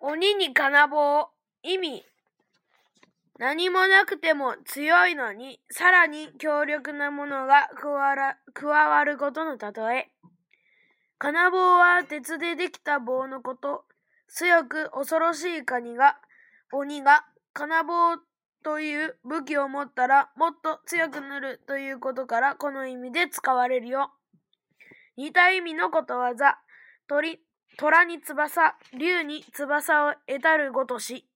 鬼に金棒。意味。何もなくても強いのに、さらに強力なものが加わることの例え。金棒は鉄でできた棒のこと。強く恐ろしいカニが、鬼が金棒という武器を持ったらもっと強くなるということからこの意味で使われるよ。似た意味のことわざ。鳥、虎に翼、竜に翼を得たるごとし。